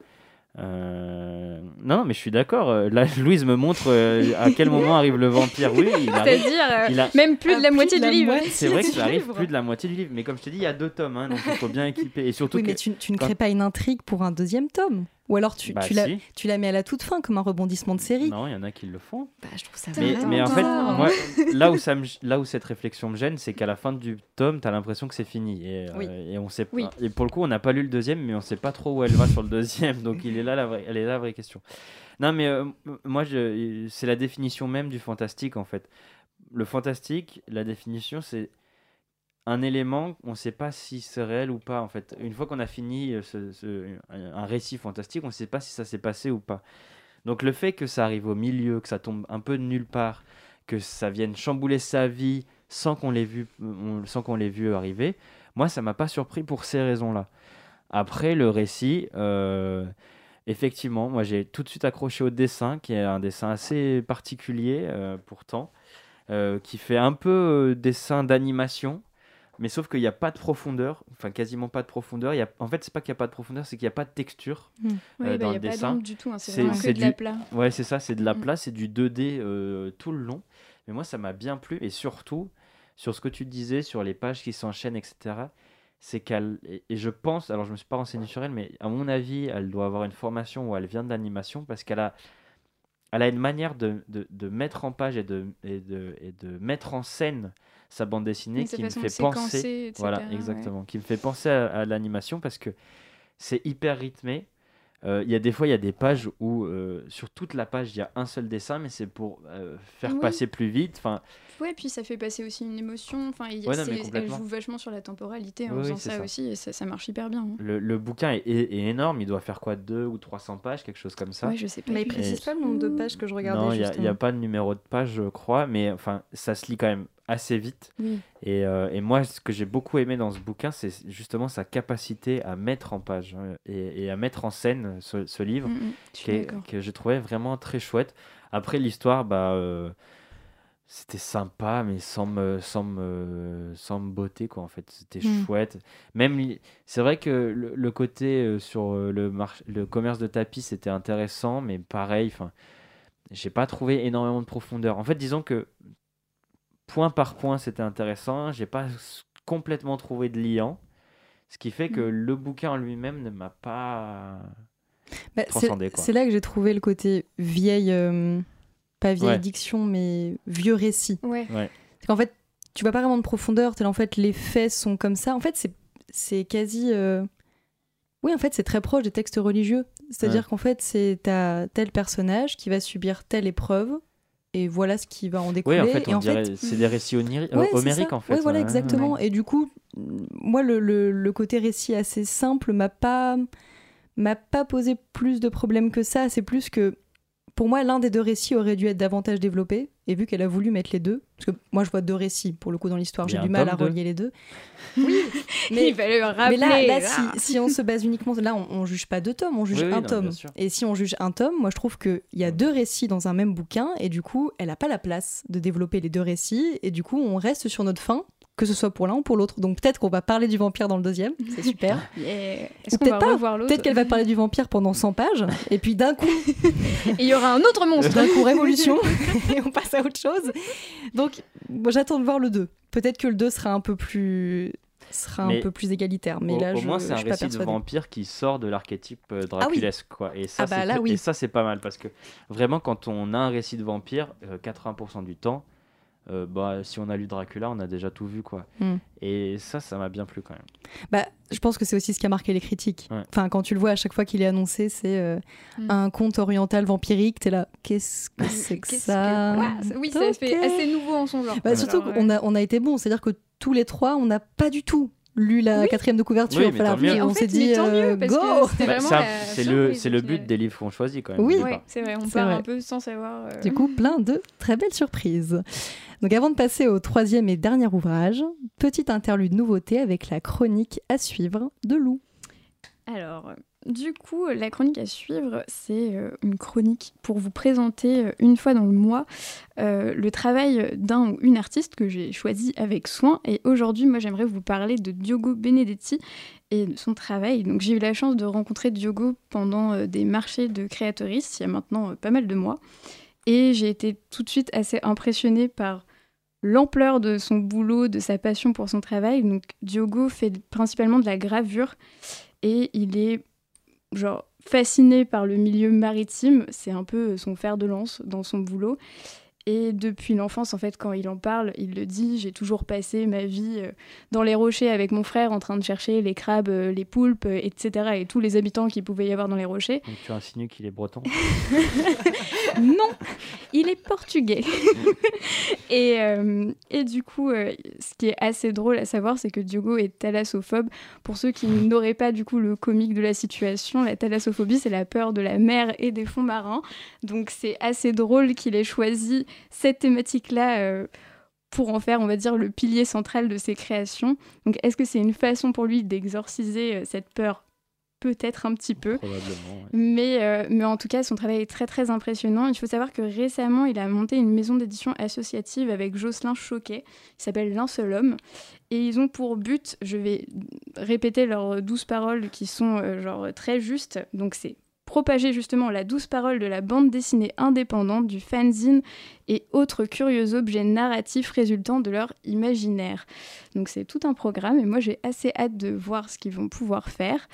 Euh, non, mais je suis d'accord. Euh, là, [laughs] Louise me montre euh, à quel [laughs] moment arrive le vampire. Oui, c'est-à-dire même plus de la moitié du livre. C'est vrai que ça arrive plus de la moitié du livre, mais comme je te dis, il y a deux tomes, hein, donc il faut bien équiper. Et surtout, oui, mais tu, ne crées pas une intrigue pour un deuxième tome. Ou alors tu, bah, tu, la, tu, la, mets à la toute fin comme un rebondissement de série. Non, il y en a qui le font. Bah, je trouve ça mais, mais en fait, moi, [laughs] là, où ça me, là où cette réflexion me gêne, c'est qu'à la fin du tome, tu as l'impression que c'est fini. Et, euh, et, on sait pas, et pour le coup, on n'a pas lu le deuxième, mais on sait pas trop où elle va sur le deuxième. [laughs] Donc il est là la vraie, elle est là la vraie question. Non, mais euh, moi, c'est la définition même du fantastique en fait. Le fantastique, la définition, c'est un élément, on ne sait pas si c'est réel ou pas en fait. Une fois qu'on a fini euh, un récit fantastique, on ne sait pas si ça s'est passé ou pas. Donc le fait que ça arrive au milieu, que ça tombe un peu de nulle part, que ça vienne chambouler sa vie sans qu'on l'ait vu, sans qu'on l'ait vu arriver, moi ça m'a pas surpris pour ces raisons-là. Après le récit, euh, effectivement, moi j'ai tout de suite accroché au dessin, qui est un dessin assez particulier euh, pourtant, qui fait un peu dessin d'animation mais sauf qu'il n'y a pas de profondeur, enfin quasiment pas de profondeur. Il y a... En fait, c'est pas qu'il n'y a pas de profondeur, c'est qu'il n'y a pas de texture mmh. euh, dans bah, le dessin. du tout, hein, c'est vraiment que de la plat. Ouais, c'est ça, c'est de la hmm. plat, c'est du 2D euh, tout le long. Mais moi, ça m'a bien plu, et surtout, sur ce que tu disais, sur les pages qui s'enchaînent, etc., c'est qu'elle, et, je pense, alors je me suis pas renseigné sur elle, mais à mon avis, elle doit avoir une formation où elle vient de l'animation, parce qu'elle a, elle a une manière de, de, de mettre en page et de, et de, et de mettre en scène sa bande dessinée qui me fait penser, voilà, exactement, qui me fait penser à, l'animation parce que c'est hyper rythmé. Euh, il y a des fois, il y a des pages où euh, sur toute la page, il y a un seul dessin, mais c'est pour euh, faire Oui. passer plus vite. Enfin, Ouais, puis ça fait passer aussi une émotion. Enfin, il y a- Ouais, non, elle joue vachement sur la temporalité en Oui, faisant oui, c'est ça, ça. aussi, et ça, ça marche hyper bien. hein. le, le bouquin est, est- est énorme. Il doit faire quoi, 2 ou 300 pages, quelque chose comme ça. Ouais, je sais pas. Mais il précise pas le nombre de pages que je regardais non, il n'y a, a pas de numéro de page, je crois, mais enfin, ça se lit quand même assez vite. Oui. Et, euh, et moi, ce que j'ai beaucoup aimé dans ce bouquin, c'est justement sa capacité à mettre en page hein, et, et à mettre en scène ce, ce livre. Mm, mm, je est- d'accord. que j'ai trouvé vraiment très chouette. Après l'histoire, bah, euh, c'était sympa, mais sans me, sans me, sans me botter, quoi, en fait. C'était Mm. chouette. Même, c'est vrai que le, le côté euh, sur le, march- le commerce de tapis, c'était intéressant, mais pareil, enfin, j'ai pas trouvé énormément de profondeur. En fait, disons que point par point, c'était intéressant. J'ai pas complètement trouvé de liant. Ce qui fait que Mm. le bouquin en lui-même ne m'a pas. Bah, c'est- transcender, quoi. c'est là que j'ai trouvé le côté vieille, euh, pas vieille Ouais. diction, mais vieux récit. Ouais. Parce qu'en fait, tu vois pas vraiment de profondeur, tel en fait les faits sont comme ça. En fait, c'est c'est quasi. euh, Oui, en fait, c'est très proche des textes religieux. C'est-à-dire Ouais. qu'en fait, c'est t'as tel personnage qui va subir telle épreuve, et voilà ce qui va en découler. Oui, en fait, et on en dirait fait, c'est des récits oniri- Ouais, homériques en fait. Ouais, voilà, ouais. exactement. Et du coup, moi, le, le- le côté récit assez simple m'a pas m'a pas posé plus de problèmes que ça. C'est plus que pour moi, l'un des deux récits aurait dû être davantage développé. Et vu qu'elle a voulu mettre les deux, parce que moi, je vois deux récits pour le coup dans l'histoire, j'ai du mal à relier les deux. Oui, [laughs] mais il fallait le rappeler. mais là, là si, si on se base uniquement, là, on, on juge pas deux tomes, on juge Oui, un non, tome. Et si on juge un tome, moi, je trouve qu'il y a deux récits dans un même bouquin, et du coup, elle a pas la place de développer les deux récits, et du coup, on reste sur notre fin, que ce soit pour l'un ou pour l'autre. Donc peut-être qu'on va parler du vampire dans le deuxième, [laughs] c'est super. [laughs] Yeah. Ou Est-ce qu'on peut-être va pas, l'autre Peut-être qu'elle va parler du vampire pendant 100 pages, et puis d'un coup, [laughs] il y aura un autre monstre. d'un coup, révolution, et on passe à autre chose. Donc, j'attends de voir le 2. Peut-être que le 2 sera un peu plus sera un peu plus égalitaire, mais au, là, au je, moins, c'est un récit de vampire qui sort de l'archétype euh, oui. draculesque. quoi. Et ça, Ah bah c'est là, très- oui. et ça, c'est pas mal parce que vraiment, quand on a un récit de vampire, euh, 80% du temps, euh, bah, si on a lu Dracula, on a déjà tout vu. quoi. Hmm. Et ça, ça m'a bien plu quand même. Bah, je pense que c'est aussi ce qui a marqué les critiques. Ouais. Enfin, quand tu le vois à chaque fois qu'il est annoncé, c'est euh, Mm. un conte oriental vampirique. T'es là, qu'est-ce que [laughs] c'est que ça que- Ouais, Oui, ça fait Ok. assez nouveau en son genre. Bah, Surtout Alors, qu'on a, on a été bon, c'est-à-dire que tous les trois, on n'a pas du tout lu la Oui. quatrième de couverture. Oui, mais Voilà, tant mieux. Mais en on s'est dit, mais tant euh, mieux, parce go Bah, c'est le, but des livres qu'on choisit quand même. Oui. c'est vrai, on part vrai. un peu sans savoir. euh, Du coup, plein de très belles surprises. Donc avant de passer au troisième et dernier ouvrage, petite interlude nouveauté avec la chronique à suivre de Lou. Alors, du coup, la chronique à suivre, c'est euh, une chronique pour vous présenter euh, une fois dans le mois euh, le travail d'un ou une artiste que j'ai choisi avec soin. Et aujourd'hui, moi, j'aimerais vous parler de Diogo Benedetti et de son travail. Donc, j'ai eu la chance de rencontrer Diogo pendant des marchés de créatrices il y a maintenant pas mal de mois. Et j'ai été tout de suite assez impressionnée par l'ampleur de son boulot, de sa passion pour son travail. Donc, Diogo fait principalement de la gravure et il est genre fasciné par le milieu maritime, c'est un peu son fer de lance dans son boulot. Et depuis l'enfance, en fait, quand il en parle, il le dit, j'ai toujours passé ma vie euh, dans les rochers avec mon frère en train de chercher les crabes, euh, les poulpes, euh, etc. et tous les habitants qu'il pouvait y avoir dans les rochers. Donc tu insinues qu'il est breton [laughs] [laughs] Non, il est portugais. [laughs] et, euh, et du coup, euh, ce qui est assez drôle à savoir, c'est que Diogo est thalassophobe. Pour ceux qui n'auraient pas du coup le comique de la situation, la thalassophobie, c'est la peur de la mer et des fonds marins. Donc c'est assez drôle qu'il ait choisi cette thématique-là. euh, pour en faire, on va dire, le pilier central de ses créations. Donc, est-ce que c'est une façon pour lui d'exorciser euh, cette peur? Peut-être un petit peu. Probablement. ouais. Mais, euh, mais en tout cas, son travail est très très impressionnant. Il faut savoir que récemment, il a monté une maison d'édition associative avec Jocelyn Choquet, qui s'appelle L'un seul homme. Et ils ont pour but, je vais répéter leurs douze paroles qui sont euh, genre très justes. Donc c'est propager justement la douce parole de la bande dessinée indépendante, du fanzine et autres curieux objets narratifs résultant de leur imaginaire. Donc c'est tout un programme et moi j'ai assez hâte de voir ce qu'ils vont pouvoir faire.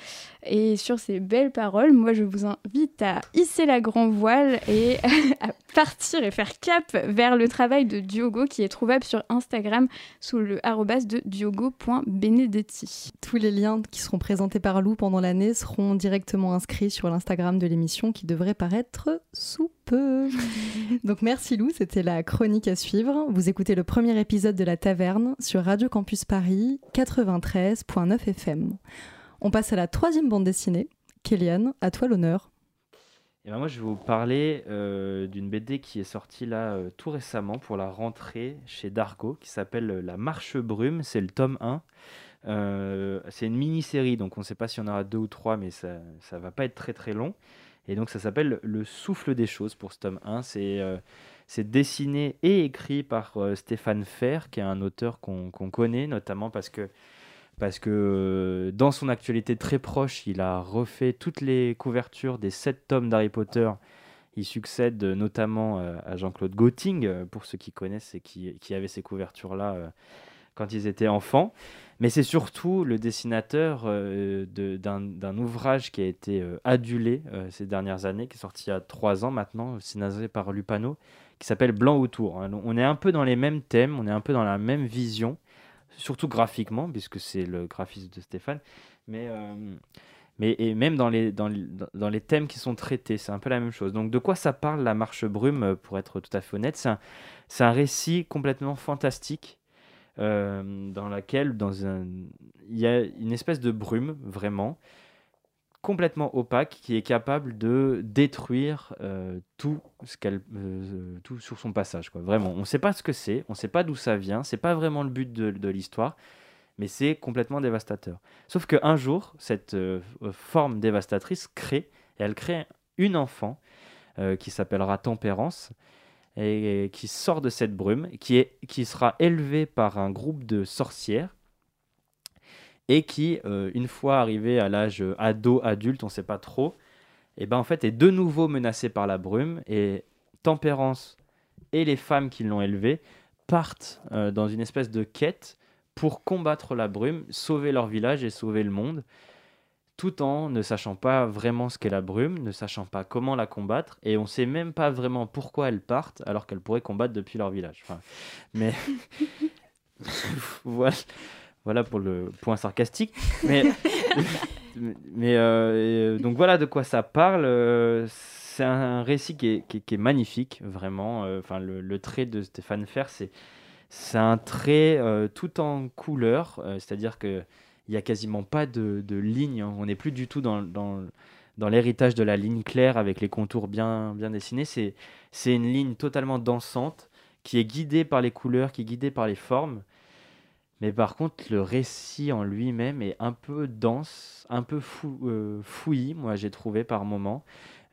Et sur ces belles paroles, moi je vous invite à hisser la grand voile et [laughs] à partir et faire cap vers le travail de Diogo qui est trouvable sur Instagram sous le arrobas de diogo.benedetti. Tous les liens qui seront présentés par Lou pendant l'année seront directement inscrits sur l'Instagram de l'émission qui devrait paraître sous peu. [laughs] Donc merci Lou, c'était la chronique à suivre. Vous écoutez le premier épisode de La Taverne sur Radio Campus Paris 93.9 FM. On passe à la troisième bande dessinée. Kéliane, à toi l'honneur. Et ben moi, je vais vous parler euh, d'une BD qui est sortie là euh, tout récemment pour la rentrée chez Dargo, qui s'appelle La Marche Brume. C'est le tome 1. C'est une mini-série, donc on ne sait pas si on aura deux ou trois, mais ça ne va pas être très très long. Et donc ça s'appelle Le souffle des choses pour ce tome 1. C'est dessiné et écrit par Stéphane Fer, qui est un auteur qu'on connaît, notamment parce que parce que euh, dans son actualité très proche, il a refait toutes les couvertures des sept tomes d'Harry Potter. Il succède notamment euh, à Jean-Claude Gotting, euh, pour ceux qui connaissent et qui, qui avaient ces couvertures-là quand ils étaient enfants. Mais c'est surtout le dessinateur d'un ouvrage qui a été adulé ces dernières années, qui est sorti il y a trois ans maintenant, scénarisé par Lupano, qui s'appelle Blanc autour. On est un peu dans les mêmes thèmes, on est un peu dans la même vision surtout graphiquement, puisque c'est le graphisme de Stéphane, mais, euh, mais et même dans les, dans, dans, les thèmes qui sont traités, c'est un peu la même chose. Donc de quoi ça parle la marche brume, euh, pour être tout à fait honnête? C'est un, un, récit complètement fantastique. Euh, dans laquelle dans un, il y a une espèce de brume vraiment complètement opaque qui est capable de détruire euh, tout ce qu'elle euh, tout sur son passage vraiment on ne sait pas ce que c'est on ne sait pas d'où ça vient c'est pas vraiment le but de, l'histoire mais c'est complètement dévastateur. Sauf qu'un jour cette forme dévastatrice crée et elle crée une enfant qui s'appellera Tempérance et, qui sort de cette brume qui sera élevée par un groupe de sorcières et qui, euh, une fois arrivé à l'âge ado, adulte, on ne sait pas trop, et eh ben est de nouveau menacé par la brume et Tempérance et les femmes qui l'ont élevé partent euh, dans une espèce de quête pour combattre la brume, sauver leur village et sauver le monde, tout en ne sachant pas vraiment ce qu'est la brume, ne sachant pas comment la combattre, et on ne sait même pas vraiment pourquoi elles partent alors qu'elles pourraient combattre depuis leur village. mais [laughs] voilà. Pour le point sarcastique. [laughs] Mais, euh, donc voilà de quoi ça parle. Euh, c'est un, récit qui est, magnifique, vraiment. Euh, enfin, le, trait de Stéphane Fer, c'est un trait tout en couleur, c'est-à-dire que il y a quasiment pas de, ligne. Hein. On n'est plus du tout dans l'héritage de la ligne claire avec les contours bien, bien dessinés. C'est, c'est une ligne totalement dansante qui est guidée par les couleurs, qui est guidée par les formes. Mais par contre, le récit en lui-même est un peu dense, un peu fou, euh, fouillis, moi j'ai trouvé par moments.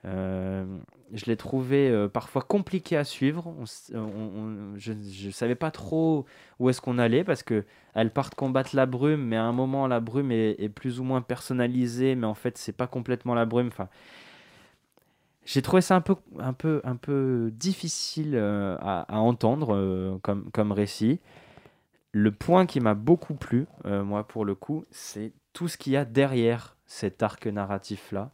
Euh, je l'ai trouvé euh, parfois compliqué à suivre. je ne savais pas trop où est-ce qu'on allait parce que elles partent combattre la brume, mais à un moment la brume est, plus ou moins personnalisée, mais en fait c'est pas complètement la brume. Enfin, j'ai trouvé ça un peu, un peu, un peu difficile à, à, entendre comme, récit. Le point qui m'a beaucoup plu, euh, moi pour le coup, c'est tout ce qu'il y a derrière cet arc narratif-là.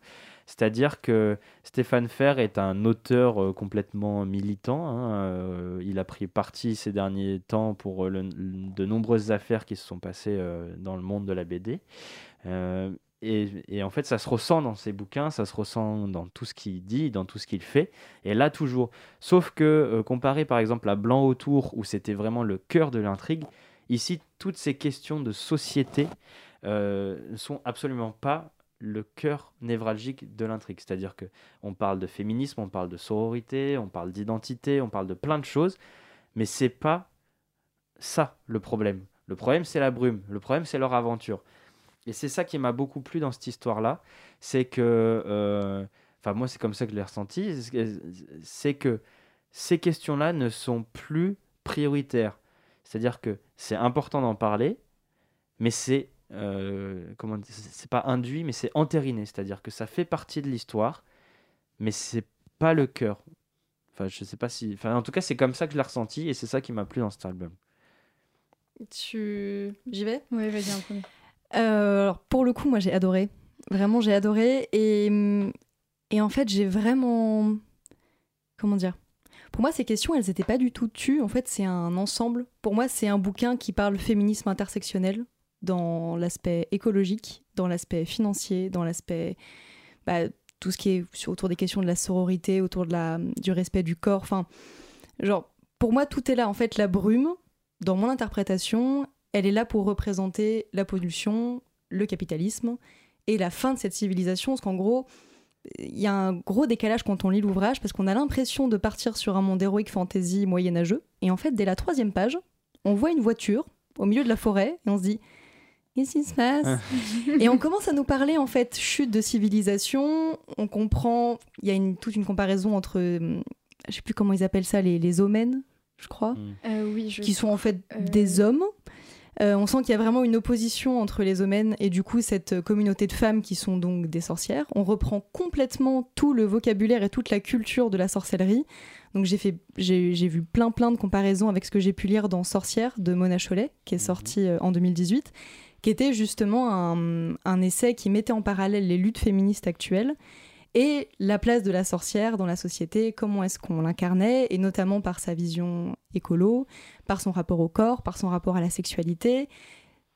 C'est-à-dire que Stéphane Fer est un auteur euh, complètement militant. Hein, euh, il a pris parti ces derniers temps pour de nombreuses affaires qui se sont passées dans le monde de la BD. Et, en fait, ça se ressent dans ses bouquins, ça se ressent dans tout ce qu'il dit, dans tout ce qu'il fait. Et là, toujours. Sauf que, comparé par exemple à Blanc autour, où c'était vraiment le cœur de l'intrigue, Ici, toutes ces questions de société euh, ne sont absolument pas le cœur névralgique de l'intrigue. C'est-à-dire que on parle de féminisme, on parle de sororité, on parle d'identité, on parle de plein de choses, mais c'est pas ça le problème. Le problème, c'est la brume. Le problème, c'est leur aventure. Et c'est ça qui m'a beaucoup plu dans cette histoire-là, c'est que, euh, enfin moi, c'est comme ça que je l'ai ressenti, c'est que ces questions-là ne sont plus prioritaires. C'est-à-dire que c'est important d'en parler, mais c'est euh, comment c'est pas induit, mais c'est entériné. C'est-à-dire que ça fait partie de l'histoire, mais c'est pas le cœur. Enfin, je sais pas si. Enfin, en tout cas, c'est comme ça que je l'ai ressenti et c'est ça qui m'a plu dans cet album. Tu. J'y vais? Oui, vas-y, premier. Euh, alors, pour le coup, moi, j'ai adoré. Vraiment, j'ai adoré. Et, et en fait, j'ai vraiment. Comment dire? Pour moi, ces questions, elles n'étaient pas du tout tues. En fait, c'est un ensemble. Pour moi, c'est un bouquin qui parle féminisme intersectionnel dans l'aspect écologique, dans l'aspect financier, dans l'aspect bah, tout ce qui est autour des questions de la sororité, autour de la, du respect du corps. Enfin, genre, pour moi, tout est là. En fait, la brume, dans mon interprétation, elle est là pour représenter la pollution, le capitalisme et la fin de cette civilisation. Parce qu'en gros, il y a un gros décalage quand on lit l'ouvrage parce qu'on a l'impression de partir sur un monde héroïque fantasy moyenâgeux. Et en fait, dès la troisième page, on voit une voiture au milieu de la forêt et on se dit Qu'est-ce qui se passe. Et on commence à nous parler en fait chute de civilisation. On comprend, il y a une, toute une comparaison entre, euh, je sais plus comment ils appellent ça, les, les omens, je crois, hmm. euh, oui, qui sont en fait euh, des hommes euh, on sent qu'il y a vraiment une opposition entre les homènes et du coup cette communauté de femmes qui sont donc des sorcières. On reprend complètement tout le vocabulaire et toute la culture de la sorcellerie. Donc j'ai fait, j'ai, vu plein plein de comparaisons avec ce que j'ai pu lire dans Sorcière de Mona Chollet, qui est mhm. sorti euh, en 2018, qui était justement un, essai qui mettait en parallèle les luttes féministes actuelles et la place de la sorcière dans la société, comment est-ce qu'on l'incarnait, et notamment par sa vision écolo, par son rapport au corps, par son rapport à la sexualité,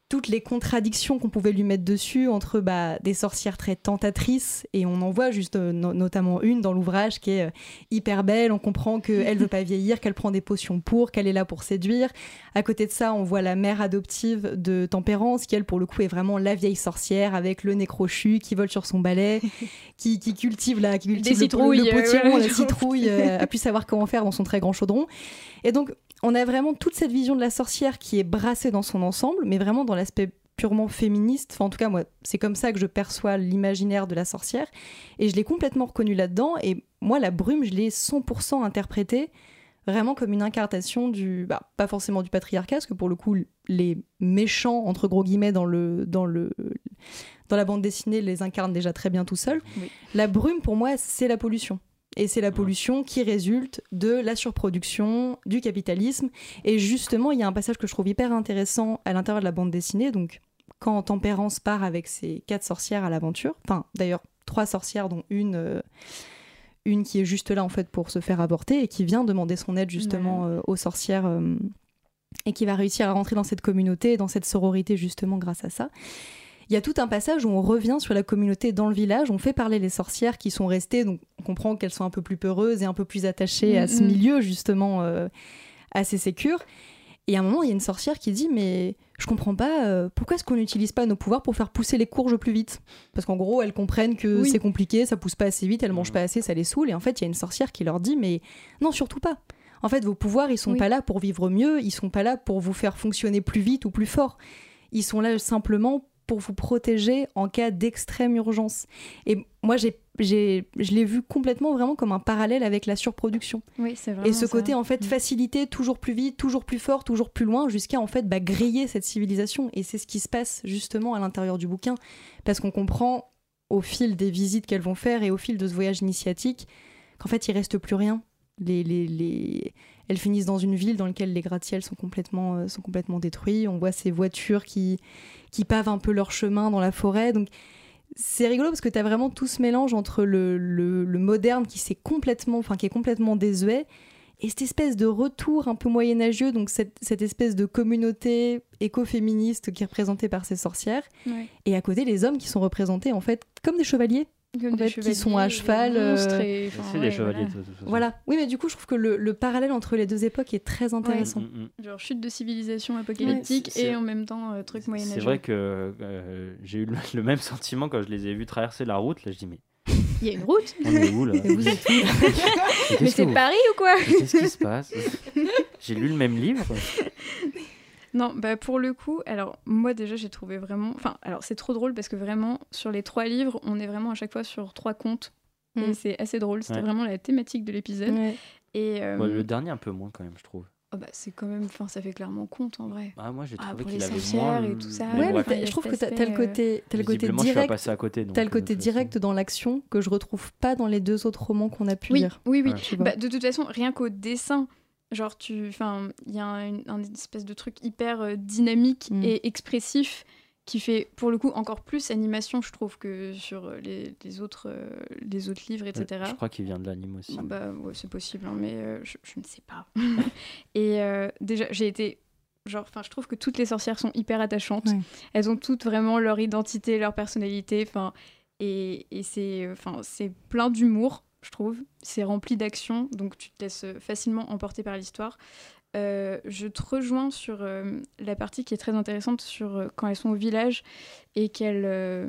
toutes les contradictions qu'on pouvait lui mettre dessus entre bah, des sorcières très tentatrices, et on en voit juste euh, notamment une dans l'ouvrage qui est euh, hyper belle, on comprend qu'elle veut pas vieillir, qu'elle prend des potions pour, qu'elle est là pour séduire. À côté de ça, on voit la mère adoptive de Tempérance, qui elle pour le coup est vraiment la vieille sorcière avec le nez crochu, qui vole sur son balai, [laughs] qui, cultive, la, qui cultive le, potion, la citrouille, euh, a pu savoir comment faire dans son très grand chaudron. Et donc on a vraiment toute cette vision de la sorcière qui est brassée dans son ensemble, mais vraiment dans l'aspect purement féministe. Enfin, en tout cas, moi, c'est comme ça que je perçois l'imaginaire de la sorcière. Et je l'ai complètement reconnu là-dedans. Et moi, la brume, je l'ai 100% interprétée vraiment comme une incarnation du. Bah, pas forcément du patriarcat, parce que pour le coup, les méchants, entre gros guillemets, dans, le, dans, le, dans la bande dessinée, les incarnent déjà très bien tout seuls. La brume, pour moi, c'est la pollution. Et c'est la pollution qui résulte de la surproduction, du capitalisme. Et justement, il y a un passage que je trouve hyper intéressant à l'intérieur de la bande dessinée. Donc, quand Tempérance part avec ses quatre sorcières à l'aventure, enfin, d'ailleurs, trois sorcières, dont une, euh, une qui est juste là, en fait, pour se faire avorter et qui vient demander son aide, justement, euh, aux sorcières. Euh, et qui va réussir à rentrer dans cette communauté, dans cette sororité, justement, grâce à ça. Il y a tout un passage où on revient sur la communauté dans le village, on fait parler les sorcières qui sont restées, donc on comprend qu'elles sont un peu plus peureuses et un peu plus attachées à ce mm, mm. milieu justement euh, assez sécure. Et à un moment, il y a une sorcière qui dit mais je comprends pas euh, pourquoi est-ce qu'on n'utilise pas nos pouvoirs pour faire pousser les courges plus vite? Parce qu'en gros, elles comprennent que c'est compliqué, ça pousse pas assez vite, elles mangent pas assez, ça les saoule. Et en fait, il y a une sorcière qui leur dit mais non, surtout pas. En fait, vos pouvoirs, ils sont pas là pour vivre mieux, ils sont pas là pour vous faire fonctionner plus vite ou plus fort. Ils sont là simplement pour vous protéger en cas d'extrême urgence. Et moi, j'ai, j'ai, je l'ai vu complètement vraiment comme un parallèle avec la surproduction. Oui, c'est Et ce côté, en fait, mm. facilité, toujours plus vite, toujours plus fort, toujours plus loin, jusqu'à, en fait, bah, griller cette civilisation. Et c'est ce qui se passe, justement, à l'intérieur du bouquin. Parce qu'on comprend, au fil des visites qu'elles vont faire et au fil de ce voyage initiatique, qu'en fait, il reste plus rien. Les, les, les... Elles finissent dans une ville dans laquelle les gratte-ciels sont complètement, euh, sont complètement détruits. On voit ces voitures qui, qui pavent un peu leur chemin dans la forêt. Donc c'est rigolo parce que tu as vraiment tout ce mélange entre le, le, moderne qui, complètement, enfin, qui est complètement désuet et cette espèce de retour un peu moyenâgeux, donc cette, cette espèce de communauté écoféministe qui est représentée par ces sorcières. Et à côté, les hommes qui sont représentés en fait comme des chevaliers qui sont à cheval. Euh, c'est des chevaliers. Voilà. Oui, mais du coup, je trouve que le, parallèle entre les deux époques est très intéressant. Mm, mm. Genre chute de civilisation apocalyptique et en même temps euh, truc moyenâgeux. C'est vrai que euh, j'ai eu [laughs] le, même sentiment quand je les ai vus traverser la route. Là, je dis mais. Il y a une route On est où là vous êtes [laughs] Mais c'est Paris ou quoi Qu'est-ce qui se passe? J'ai lu le même livre [laughs] non, bah pour le coup, alors moi déjà j'ai trouvé vraiment. Enfin, alors c'est trop drôle parce que vraiment sur les trois livres, on est vraiment à chaque fois sur trois contes. Et mm. c'est assez drôle. C'était vraiment la thématique de l'épisode. Et euh, le dernier un peu moins quand même, je trouve. Oh bah, c'est quand même, enfin, ça fait clairement compte en vrai. Ah, moi j'ai ah, trouvé qu'il avait moins. et tout ça. Ouais, je trouve que t'as le côté, as le côté direct. à côté. T'as le côté direct dans l'action que je retrouve pas dans les deux autres romans qu'on a pu lire. Oui, oui. Bah, de toute façon, rien qu'au dessin, Genre, tu, enfin, il y a un, espèce de truc hyper euh, dynamique mm. et expressif qui fait pour le coup encore plus animation, je trouve, que sur les, les autres, les autres livres, etc. Je crois qu'il vient de l'anime aussi. bah, ouais, c'est possible, hein, mais je, je, ne sais pas. [laughs] et déjà, j'ai été genre enfin je trouve que toutes les sorcières sont hyper attachantes elles ont toutes vraiment leur identité leur personnalité enfin et, et c'est enfin c'est plein d'humour je trouve. C'est rempli d'action donc tu te laisses facilement emporter par l'histoire. Euh, je te rejoins sur euh, la partie qui est très intéressante sur euh, quand elles sont au village et qu'elles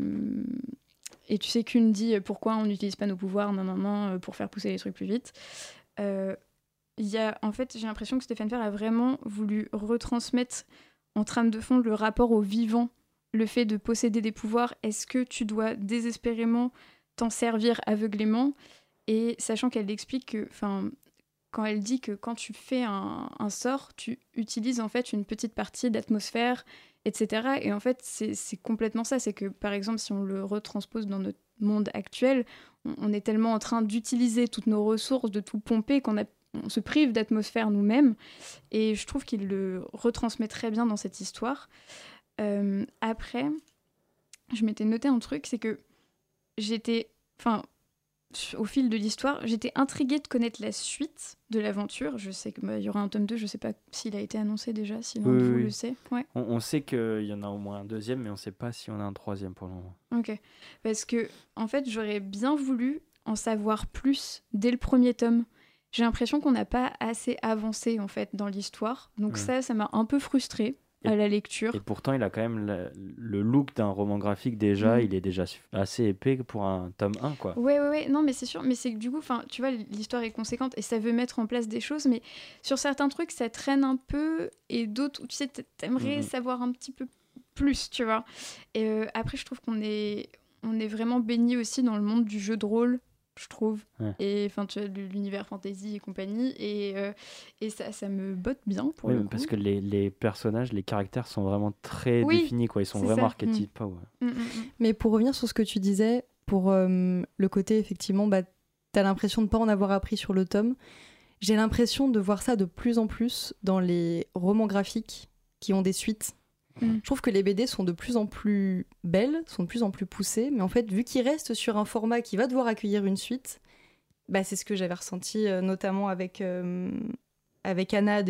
et tu sais qu'une dit pourquoi on n'utilise pas nos pouvoirs non non non pour faire pousser les trucs plus vite. Y a, en fait, j'ai l'impression que Stéphane Fer a vraiment voulu retransmettre en trame de fond le rapport au vivant, le fait de posséder des pouvoirs. Est-ce que tu dois désespérément t'en servir aveuglément? Et sachant qu'elle explique que, enfin, quand elle dit que quand tu fais un, sort, tu utilises en fait une petite partie d'atmosphère, etc. Et en fait, c'est complètement ça. C'est que, par exemple, si on le retranspose dans notre monde actuel, on, est tellement en train d'utiliser toutes nos ressources, de tout pomper, qu'on se prive d'atmosphère nous-mêmes. Et je trouve qu'il le retransmet très bien dans cette histoire. Euh, après, je m'étais noté un truc, c'est que j'étais, enfin, au fil de l'histoire, j'étais intriguée de connaître la suite de l'aventure. Je sais qu'il bah, y aura un tome 2, je ne sais pas s'il a été annoncé déjà, si l'un vous le sait. Ouais. On, sait qu'il y en a au moins un deuxième, mais on ne sait pas si on a un troisième pour le moment. Ok. Parce que, en fait, j'aurais bien voulu en savoir plus dès le premier tome j'ai l'impression qu'on n'a pas assez avancé en fait dans l'histoire. Donc ça, ça m'a un peu frustrée à la lecture. Et pourtant, il a quand même le, look d'un roman graphique déjà. Mm. Il est déjà assez épais pour un tome 1, quoi. Ouais, ouais, ouais. Non, mais c'est sûr. Mais c'est que du coup, enfin, tu vois, l'histoire est conséquente et ça veut mettre en place des choses. Mais sur certains trucs, ça traîne un peu et d'autres, tu sais, t'aimerais mm-hmm. savoir un petit peu plus, tu vois. Et euh, après, je trouve qu'on est, on est vraiment baigné aussi dans le monde du jeu de rôle je trouve. Et enfin, tu as l'univers fantasy et compagnie. Et, euh, et ça, ça me botte bien pour oui, parce que les, les, personnages, les caractères sont vraiment très définis, quoi. Ils sont vraiment archétypes. Mm. Mm, mm, Mais pour revenir sur ce que tu disais, pour euh, le côté, effectivement, bah, tu as l'impression de ne pas en avoir appris sur le tome. J'ai l'impression de voir ça de plus en plus dans les romans graphiques qui ont des suites Mm. Je trouve que les BD sont de plus en plus belles, sont de plus en plus poussées, mais en fait, vu qu'ils restent sur un format qui va devoir accueillir une suite, bah, c'est ce que j'avais ressenti euh, notamment avec, euh, avec Anna,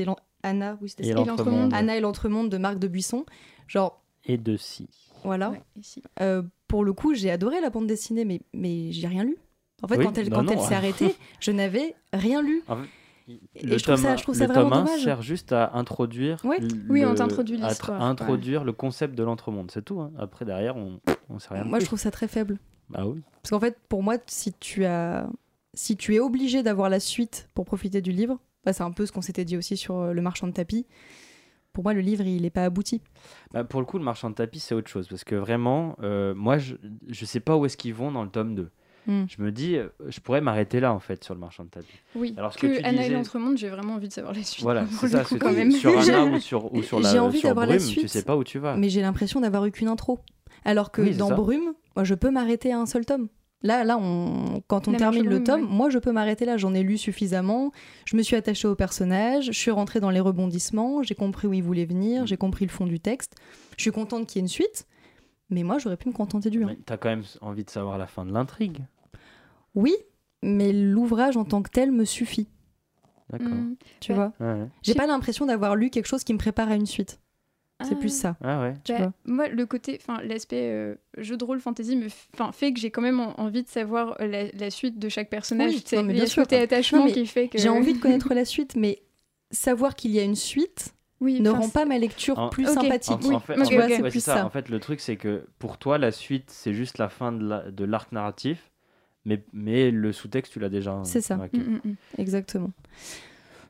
Anna, oui, et l'entremonde. Anna et l'entremonde de Marc de Buisson. Genre, et de Si. Voilà. Euh, pour le coup, j'ai adoré la bande dessinée, mais, mais j'ai rien lu. En fait, quand elle, quand elle s'est arrêtée, je n'avais rien lu. Le je trouve ça, je trouve ça vraiment dommage. sert juste à introduire, oui, on t'introduit l'histoire. introduire le concept de l'entremonde, c'est tout. Hein. Après, derrière, on ne sait rien. Moi, je trouve ça très faible. Ah oui. Parce qu'en fait, pour moi, si tu as, si tu es obligé d'avoir la suite pour profiter du livre, bah, c'est un peu ce qu'on s'était dit aussi sur euh, le marchand de tapis. Pour moi, le livre, il n'est pas abouti. Bah, pour le coup, le marchand de tapis, c'est autre chose. Parce que vraiment, euh, moi, je ne sais pas où est-ce qu'ils vont dans le tome 2. Hmm. Je me dis, euh, je pourrais m'arrêter là en fait sur le marchand de tapis. Oui. Alors que, que Anna et l'entremonde, j'ai vraiment envie de savoir la suite. Voilà, c'est ça. quand même. Sur Anna [laughs] ou sur, ou sur la, j'ai envie d'avoir la suite. Tu sais pas où tu vas. Mais j'ai l'impression d'avoir eu qu'une intro. Alors que dans Brume, moi, je peux m'arrêter à un seul tome. Là, là, on... quand on termine le tome, moi, je peux m'arrêter là. J'en ai lu suffisamment. Je me suis attachée au personnage. Je suis rentrée dans les rebondissements. J'ai compris où il voulait venir. Hmm. J'ai compris le fond du texte. Je suis contente qu'il y ait une suite. Mais moi, j'aurais pu me contenter du 1. T'as quand même envie de savoir la fin de l'intrigue. Oui, mais l'ouvrage en tant que tel me suffit. D'accord. Mm. Tu vois J'ai pas l'impression d'avoir lu quelque chose qui me prépare à une suite. C'est plus ça. Ah ouais. Tu bah, vois moi, le côté, enfin, l'aspect euh, jeu de rôle fantasy me, fait que j'ai quand même envie de savoir euh, la, suite de chaque personnage. Oui, mais bien sûr. Côté attachement qui fait que j'ai envie de [laughs] connaître la suite, mais savoir qu'il y a une suite. ne rend pas ma lecture plus sympathique. En, fait, c'est plus ça. En fait, le truc, c'est que pour toi, la suite, c'est juste la fin de l'arc narratif mais, mais le sous-texte, tu l'as déjà. C'est ça, mm, mm, mm. exactement.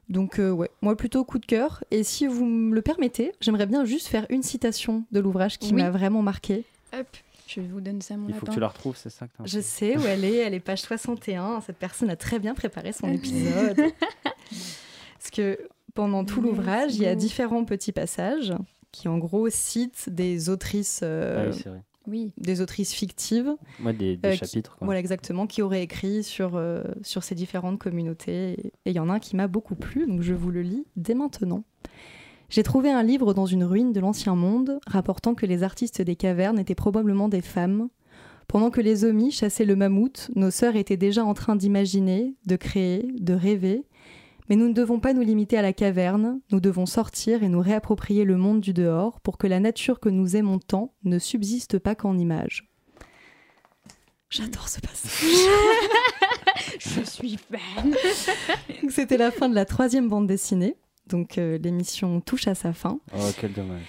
Donc, euh, ouais, moi plutôt coup de cœur. Et si vous me le permettez, j'aimerais bien juste faire une citation de l'ouvrage qui m'a vraiment marqué. Hop, je vous donne ça, mon Il faut que tu la retrouves, c'est ça que Je sais où elle est, elle est page 61. Cette personne a très bien préparé son [laughs] épisode. Parce que pendant tout l'ouvrage, il y a différents petits passages qui, en gros, citent des autrices. Euh, ah oui, oui. des autrices fictives. des, euh, chapitres. voilà, exactement, qui auraient écrit sur, euh, sur ces différentes communautés. Et il y en a un qui m'a beaucoup plu, donc je vous le lis dès maintenant. J'ai trouvé un livre dans une ruine de l'ancien monde rapportant que les artistes des cavernes étaient probablement des femmes. Pendant que les omis chassaient le mammouth, nos sœurs étaient déjà en train d'imaginer, de créer, de rêver. Mais nous ne devons pas nous limiter à la caverne, nous devons sortir et nous réapproprier le monde du dehors pour que la nature que nous aimons tant ne subsiste pas qu'en images. J'adore ce passage. [laughs] [laughs] Je suis fan. C'était la fin de la troisième bande dessinée. Donc euh, l'émission touche à sa fin. Oh, quel dommage.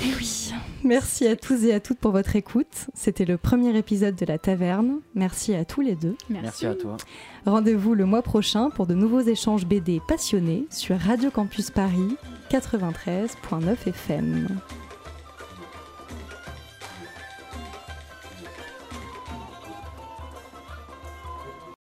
Et oui, merci à tous et à toutes pour votre écoute. C'était le premier épisode de La Taverne. Merci à tous les deux. Merci, Merci à toi. Rendez-vous le mois prochain pour de nouveaux échanges BD passionnés sur Radio Campus Paris 93.9 FM.